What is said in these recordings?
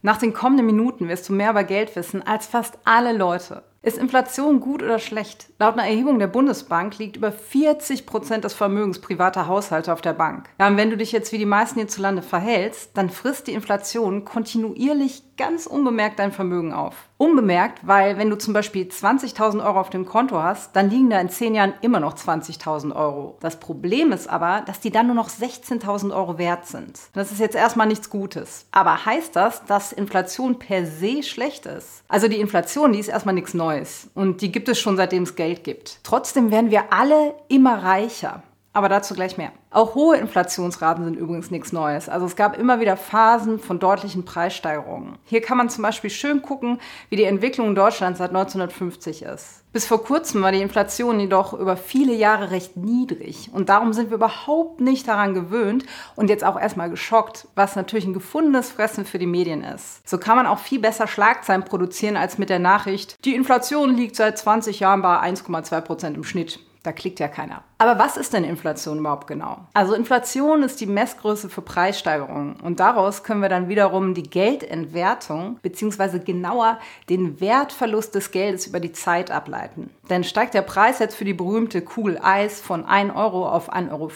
Nach den kommenden Minuten wirst du mehr über Geld wissen als fast alle Leute. Ist Inflation gut oder schlecht? Laut einer Erhebung der Bundesbank liegt über 40 Prozent des Vermögens privater Haushalte auf der Bank. Ja, und wenn du dich jetzt wie die meisten hierzulande verhältst, dann frisst die Inflation kontinuierlich ganz unbemerkt dein Vermögen auf. Unbemerkt, weil wenn du zum Beispiel 20.000 Euro auf dem Konto hast, dann liegen da in 10 Jahren immer noch 20.000 Euro. Das Problem ist aber, dass die dann nur noch 16.000 Euro wert sind. Das ist jetzt erstmal nichts Gutes. Aber heißt das, dass Inflation per se schlecht ist? Also die Inflation, die ist erstmal nichts. Neues und die gibt es schon seitdem es Geld gibt. Trotzdem werden wir alle immer reicher. Aber dazu gleich mehr. Auch hohe Inflationsraten sind übrigens nichts Neues. Also es gab immer wieder Phasen von deutlichen Preissteigerungen. Hier kann man zum Beispiel schön gucken, wie die Entwicklung in Deutschland seit 1950 ist. Bis vor kurzem war die Inflation jedoch über viele Jahre recht niedrig. Und darum sind wir überhaupt nicht daran gewöhnt und jetzt auch erstmal geschockt, was natürlich ein gefundenes Fressen für die Medien ist. So kann man auch viel besser Schlagzeilen produzieren als mit der Nachricht, die Inflation liegt seit 20 Jahren bei 1,2 Prozent im Schnitt. Da klickt ja keiner. Aber was ist denn Inflation überhaupt genau? Also Inflation ist die Messgröße für Preissteigerungen und daraus können wir dann wiederum die Geldentwertung bzw. genauer den Wertverlust des Geldes über die Zeit ableiten. Denn steigt der Preis jetzt für die berühmte Kugel Eis von 1 Euro auf 1,50 Euro,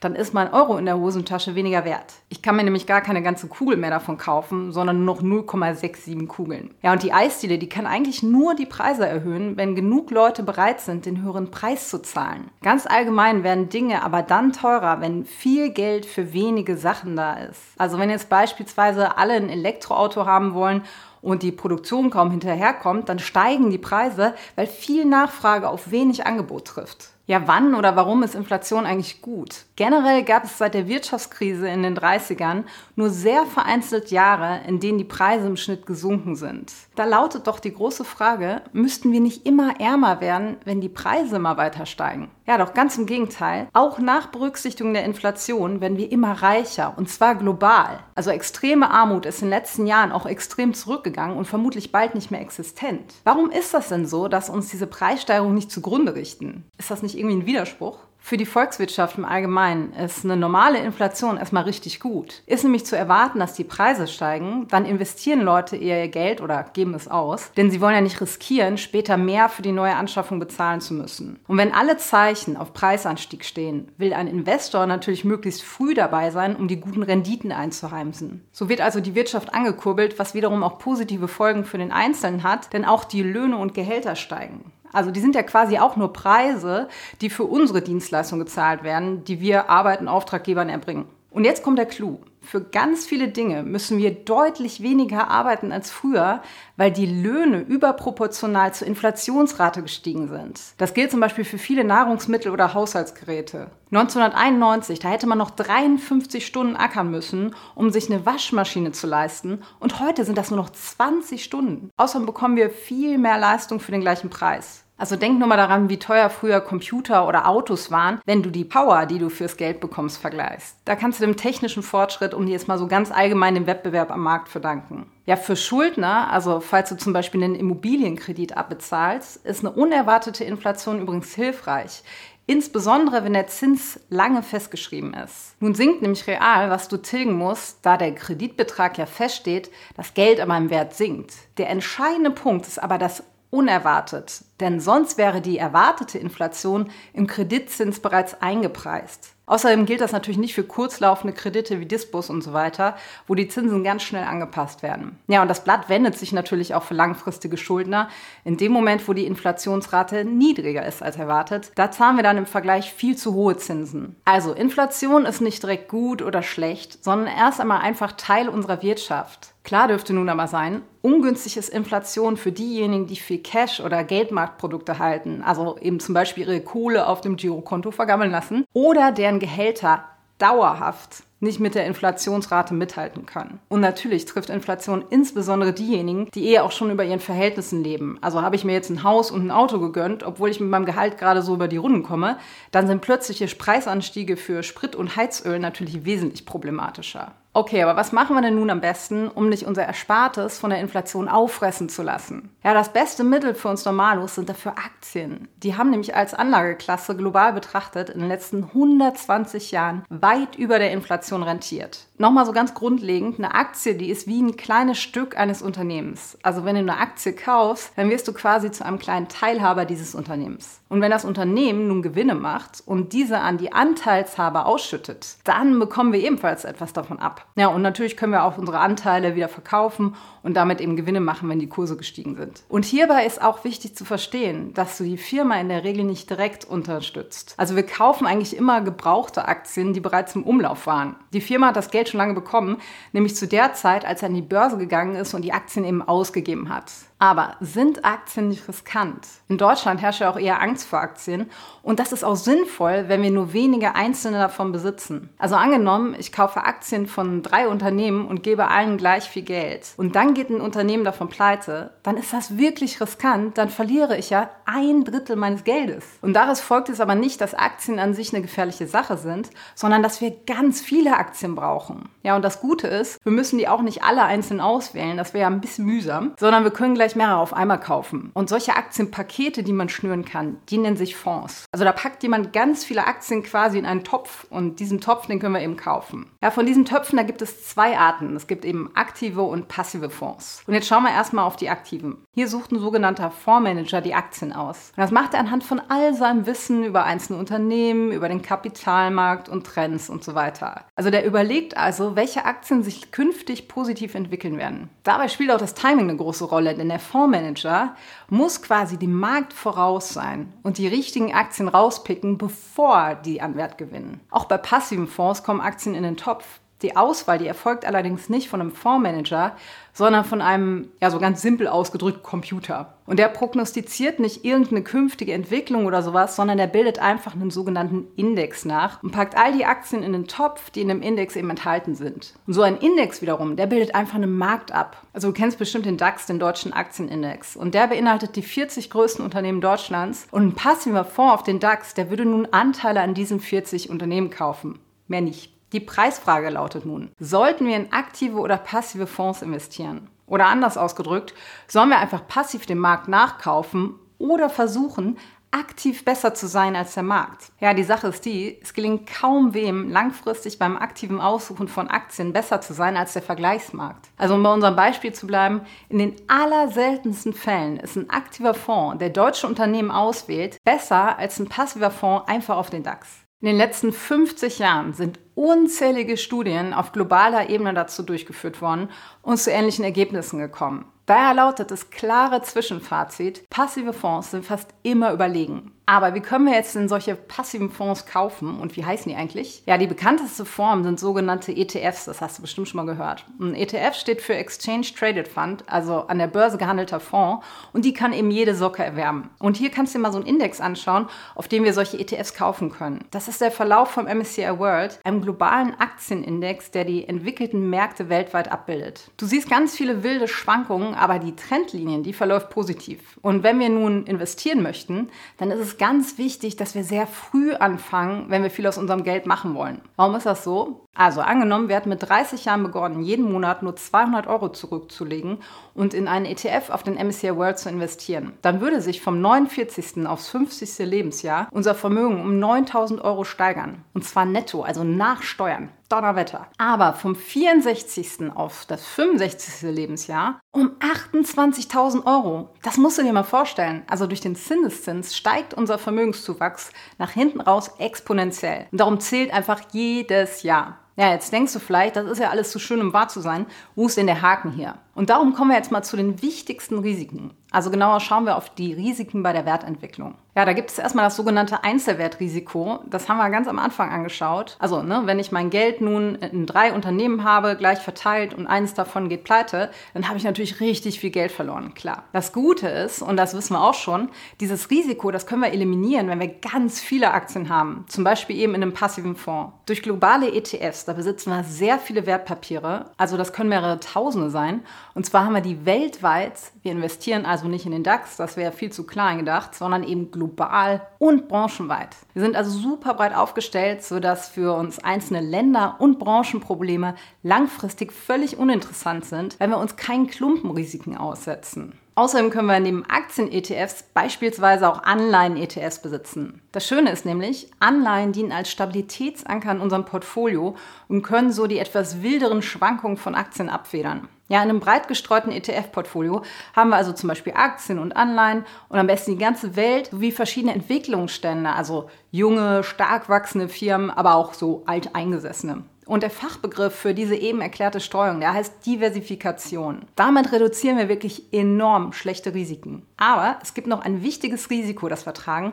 dann ist mein Euro in der Hosentasche weniger wert. Ich kann mir nämlich gar keine ganze Kugel mehr davon kaufen, sondern nur noch 0,67 Kugeln. Ja, und die Eisdiele, die kann eigentlich nur die Preise erhöhen, wenn genug Leute bereit sind, den höheren Preis zu zahlen. Ganz allgemein werden Dinge aber dann teurer, wenn viel Geld für wenige Sachen da ist. Also wenn jetzt beispielsweise alle ein Elektroauto haben wollen und die Produktion kaum hinterherkommt, dann steigen die Preise, weil viel Nachfrage auf wenig Angebot trifft. Ja, wann oder warum ist Inflation eigentlich gut? Generell gab es seit der Wirtschaftskrise in den 30ern nur sehr vereinzelt Jahre, in denen die Preise im Schnitt gesunken sind. Da lautet doch die große Frage, müssten wir nicht immer ärmer werden, wenn die Preise immer weiter steigen? Ja, doch ganz im Gegenteil. Auch nach Berücksichtigung der Inflation werden wir immer reicher und zwar global. Also extreme Armut ist in den letzten Jahren auch extrem zurückgegangen und vermutlich bald nicht mehr existent. Warum ist das denn so, dass uns diese Preissteigerung nicht zugrunde richten? Ist das nicht irgendwie ein Widerspruch? Für die Volkswirtschaft im Allgemeinen ist eine normale Inflation erstmal richtig gut. Ist nämlich zu erwarten, dass die Preise steigen, dann investieren Leute eher ihr Geld oder geben es aus, denn sie wollen ja nicht riskieren, später mehr für die neue Anschaffung bezahlen zu müssen. Und wenn alle Zeichen auf Preisanstieg stehen, will ein Investor natürlich möglichst früh dabei sein, um die guten Renditen einzuheimsen. So wird also die Wirtschaft angekurbelt, was wiederum auch positive Folgen für den Einzelnen hat, denn auch die Löhne und Gehälter steigen. Also die sind ja quasi auch nur Preise, die für unsere Dienstleistung gezahlt werden, die wir Arbeiten Auftraggebern erbringen. Und jetzt kommt der Clou. Für ganz viele Dinge müssen wir deutlich weniger arbeiten als früher, weil die Löhne überproportional zur Inflationsrate gestiegen sind. Das gilt zum Beispiel für viele Nahrungsmittel oder Haushaltsgeräte. 1991, da hätte man noch 53 Stunden ackern müssen, um sich eine Waschmaschine zu leisten. Und heute sind das nur noch 20 Stunden. Außerdem bekommen wir viel mehr Leistung für den gleichen Preis. Also denk nur mal daran, wie teuer früher Computer oder Autos waren, wenn du die Power, die du fürs Geld bekommst, vergleichst. Da kannst du dem technischen Fortschritt, um jetzt mal so ganz allgemein den Wettbewerb am Markt verdanken. Ja, für Schuldner, also falls du zum Beispiel einen Immobilienkredit abbezahlst, ist eine unerwartete Inflation übrigens hilfreich. Insbesondere, wenn der Zins lange festgeschrieben ist. Nun sinkt nämlich real, was du tilgen musst, da der Kreditbetrag ja feststeht, das Geld aber im Wert sinkt. Der entscheidende Punkt ist aber das unerwartet, denn sonst wäre die erwartete Inflation im Kreditzins bereits eingepreist. Außerdem gilt das natürlich nicht für kurzlaufende Kredite wie Dispos und so weiter, wo die Zinsen ganz schnell angepasst werden. Ja, und das Blatt wendet sich natürlich auch für langfristige Schuldner. In dem Moment, wo die Inflationsrate niedriger ist als erwartet, da zahlen wir dann im Vergleich viel zu hohe Zinsen. Also Inflation ist nicht direkt gut oder schlecht, sondern erst einmal einfach Teil unserer Wirtschaft. Klar dürfte nun aber sein, ungünstig ist Inflation für diejenigen, die viel Cash oder Geldmarktprodukte halten, also eben zum Beispiel ihre Kohle auf dem Girokonto vergammeln lassen, oder deren Gehälter dauerhaft nicht mit der Inflationsrate mithalten können. Und natürlich trifft Inflation insbesondere diejenigen, die eher auch schon über ihren Verhältnissen leben. Also habe ich mir jetzt ein Haus und ein Auto gegönnt, obwohl ich mit meinem Gehalt gerade so über die Runden komme, dann sind plötzliche Preisanstiege für Sprit und Heizöl natürlich wesentlich problematischer. Okay, aber was machen wir denn nun am besten, um nicht unser Erspartes von der Inflation auffressen zu lassen? Ja, das beste Mittel für uns Normalos sind dafür Aktien. Die haben nämlich als Anlageklasse global betrachtet in den letzten 120 Jahren weit über der Inflation rentiert. Nochmal so ganz grundlegend, eine Aktie, die ist wie ein kleines Stück eines Unternehmens. Also wenn du eine Aktie kaufst, dann wirst du quasi zu einem kleinen Teilhaber dieses Unternehmens. Und wenn das Unternehmen nun Gewinne macht und diese an die Anteilshaber ausschüttet, dann bekommen wir ebenfalls etwas davon ab. Ja, und natürlich können wir auch unsere Anteile wieder verkaufen und damit eben Gewinne machen, wenn die Kurse gestiegen sind. Und hierbei ist auch wichtig zu verstehen, dass du die Firma in der Regel nicht direkt unterstützt. Also wir kaufen eigentlich immer gebrauchte Aktien, die bereits im Umlauf waren. Die Firma hat das Geld schon lange bekommen, nämlich zu der Zeit, als er an die Börse gegangen ist und die Aktien eben ausgegeben hat. Aber sind Aktien nicht riskant? In Deutschland herrscht ja auch eher Angst vor Aktien und das ist auch sinnvoll, wenn wir nur wenige einzelne davon besitzen. Also angenommen, ich kaufe Aktien von drei Unternehmen und gebe allen gleich viel Geld und dann geht ein Unternehmen davon pleite, dann ist das wirklich riskant, dann verliere ich ja ein Drittel meines Geldes. Und daraus folgt es aber nicht, dass Aktien an sich eine gefährliche Sache sind, sondern dass wir ganz viele Aktien brauchen. Ja, und das Gute ist, wir müssen die auch nicht alle einzeln auswählen, das wäre ja ein bisschen mühsam, sondern wir können gleich mehrere auf einmal kaufen. Und solche Aktienpakete, die man schnüren kann, die nennen sich Fonds. Also da packt jemand ganz viele Aktien quasi in einen Topf und diesen Topf, den können wir eben kaufen. Ja, von diesen Töpfen, da gibt es zwei Arten. Es gibt eben aktive und passive Fonds. Und jetzt schauen wir erstmal auf die aktiven. Hier sucht ein sogenannter Fondsmanager die Aktien aus. Und das macht er anhand von all seinem Wissen über einzelne Unternehmen, über den Kapitalmarkt und Trends und so weiter. Also der überlegt also, welche Aktien sich künftig positiv entwickeln werden. Dabei spielt auch das Timing eine große Rolle, denn der Fondsmanager muss quasi dem Markt voraus sein und die richtigen Aktien rauspicken, bevor die an Wert gewinnen. Auch bei passiven Fonds kommen Aktien in den Topf. Die Auswahl, die erfolgt allerdings nicht von einem Fondsmanager, sondern von einem, ja, so ganz simpel ausgedrückt Computer. Und der prognostiziert nicht irgendeine künftige Entwicklung oder sowas, sondern der bildet einfach einen sogenannten Index nach und packt all die Aktien in den Topf, die in dem Index eben enthalten sind. Und so ein Index wiederum, der bildet einfach einen Markt ab. Also du kennst bestimmt den DAX, den deutschen Aktienindex. Und der beinhaltet die 40 größten Unternehmen Deutschlands. Und ein passiver Fonds auf den DAX, der würde nun Anteile an diesen 40 Unternehmen kaufen. Mehr nicht. Die Preisfrage lautet nun, sollten wir in aktive oder passive Fonds investieren? Oder anders ausgedrückt, sollen wir einfach passiv dem Markt nachkaufen oder versuchen, aktiv besser zu sein als der Markt. Ja, die Sache ist die, es gelingt kaum wem langfristig beim aktiven Aussuchen von Aktien besser zu sein als der Vergleichsmarkt. Also um bei unserem Beispiel zu bleiben, in den allerseltensten Fällen ist ein aktiver Fonds, der deutsche Unternehmen auswählt, besser als ein passiver Fonds einfach auf den DAX. In den letzten 50 Jahren sind unzählige Studien auf globaler Ebene dazu durchgeführt worden und zu ähnlichen Ergebnissen gekommen. Daher lautet das klare Zwischenfazit, passive Fonds sind fast immer überlegen. Aber wie können wir jetzt denn solche passiven Fonds kaufen und wie heißen die eigentlich? Ja, die bekannteste Form sind sogenannte ETFs, das hast du bestimmt schon mal gehört. Ein ETF steht für Exchange Traded Fund, also an der Börse gehandelter Fonds und die kann eben jede Socke erwerben. Und hier kannst du dir mal so einen Index anschauen, auf dem wir solche ETFs kaufen können. Das ist der Verlauf vom MSCI World, einem globalen Aktienindex, der die entwickelten Märkte weltweit abbildet. Du siehst ganz viele wilde Schwankungen, aber die Trendlinien, die verläuft positiv. Und wenn wir nun investieren möchten, dann ist es ganz wichtig, dass wir sehr früh anfangen, wenn wir viel aus unserem Geld machen wollen. Warum ist das so? Also angenommen, wir hatten mit 30 Jahren begonnen, jeden Monat nur 200 Euro zurückzulegen und in einen ETF auf den MSCI World zu investieren. Dann würde sich vom 49. aufs 50. Lebensjahr unser Vermögen um 9000 Euro steigern. Und zwar netto, also nach Steuern. Donnerwetter. Aber vom 64. auf das 65. Lebensjahr um 28.000 Euro. Das musst du dir mal vorstellen. Also durch den Zinseszins steigt unser Vermögenszuwachs nach hinten raus exponentiell. Und darum zählt einfach jedes Jahr. Ja, jetzt denkst du vielleicht, das ist ja alles zu schön, um wahr zu sein. Wo ist denn der Haken hier? Und darum kommen wir jetzt mal zu den wichtigsten Risiken. Also genauer schauen wir auf die Risiken bei der Wertentwicklung. Ja, da gibt es erstmal das sogenannte Einzelwertrisiko. Das haben wir ganz am Anfang angeschaut. Also, ne, wenn ich mein Geld nun in drei Unternehmen habe, gleich verteilt und eines davon geht pleite, dann habe ich natürlich richtig viel Geld verloren, klar. Das Gute ist, und das wissen wir auch schon, dieses Risiko, das können wir eliminieren, wenn wir ganz viele Aktien haben. Zum Beispiel eben in einem passiven Fonds. Durch globale ETFs, da besitzen wir sehr viele Wertpapiere. Also, das können mehrere Tausende sein. Und zwar haben wir die weltweit. Wir investieren also nicht in den DAX, das wäre viel zu klein gedacht, sondern eben global und branchenweit. Wir sind also super breit aufgestellt, sodass für uns einzelne Länder und Branchenprobleme langfristig völlig uninteressant sind, weil wir uns keinen Klumpenrisiken aussetzen. Außerdem können wir neben Aktien-ETFs beispielsweise auch Anleihen-ETFs besitzen. Das Schöne ist nämlich, Anleihen dienen als Stabilitätsanker in unserem Portfolio und können so die etwas wilderen Schwankungen von Aktien abfedern. Ja, in einem breit gestreuten ETF-Portfolio haben wir also zum Beispiel Aktien und Anleihen und am besten die ganze Welt sowie verschiedene Entwicklungsstände, also junge, stark wachsende Firmen, aber auch so alteingesessene. Und der Fachbegriff für diese eben erklärte Streuung, der heißt Diversifikation. Damit reduzieren wir wirklich enorm schlechte Risiken. Aber es gibt noch ein wichtiges Risiko, das wir tragen,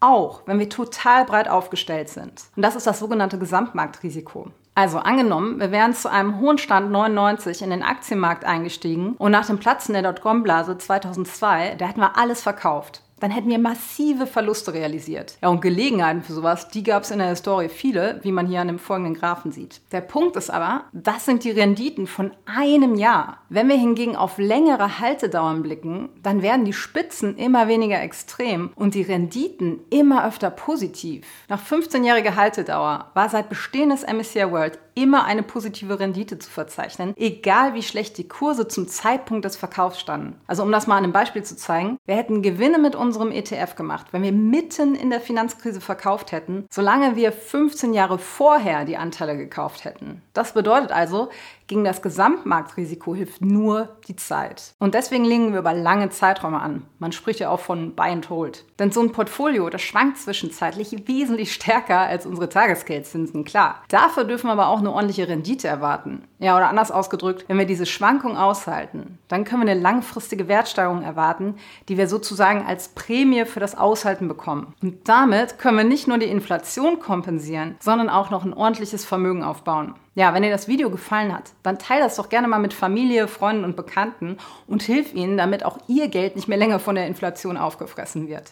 auch wenn wir total breit aufgestellt sind. Und das ist das sogenannte Gesamtmarktrisiko. Also angenommen, wir wären zu einem hohen Stand 99 in den Aktienmarkt eingestiegen und nach dem Platzen der Dotcom-Blase 2002, da hätten wir alles verkauft dann hätten wir massive Verluste realisiert. Ja, und Gelegenheiten für sowas, die gab es in der Historie viele, wie man hier an dem folgenden Graphen sieht. Der Punkt ist aber, das sind die Renditen von einem Jahr. Wenn wir hingegen auf längere Haltedauern blicken, dann werden die Spitzen immer weniger extrem und die Renditen immer öfter positiv. Nach 15-jähriger Haltedauer war seit Bestehen des MSCI World immer eine positive Rendite zu verzeichnen, egal wie schlecht die Kurse zum Zeitpunkt des Verkaufs standen. Also um das mal an einem Beispiel zu zeigen, wir hätten Gewinne mit unserem ETF gemacht, wenn wir mitten in der Finanzkrise verkauft hätten, solange wir 15 Jahre vorher die Anteile gekauft hätten. Das bedeutet also, gegen das Gesamtmarktrisiko hilft nur die Zeit. Und deswegen legen wir über lange Zeiträume an. Man spricht ja auch von Buy and Hold. Denn so ein Portfolio, das schwankt zwischenzeitlich wesentlich stärker als unsere Tagesgeldzinsen, klar. Dafür dürfen wir aber auch eine ordentliche Rendite erwarten. Ja, oder anders ausgedrückt, wenn wir diese Schwankung aushalten, dann können wir eine langfristige Wertsteigerung erwarten, die wir sozusagen als Prämie für das Aushalten bekommen. Und damit können wir nicht nur die Inflation kompensieren, sondern auch noch ein ordentliches Vermögen aufbauen. Ja, wenn dir das Video gefallen hat, dann teile das doch gerne mal mit Familie, Freunden und Bekannten und hilf ihnen, damit auch ihr Geld nicht mehr länger von der Inflation aufgefressen wird.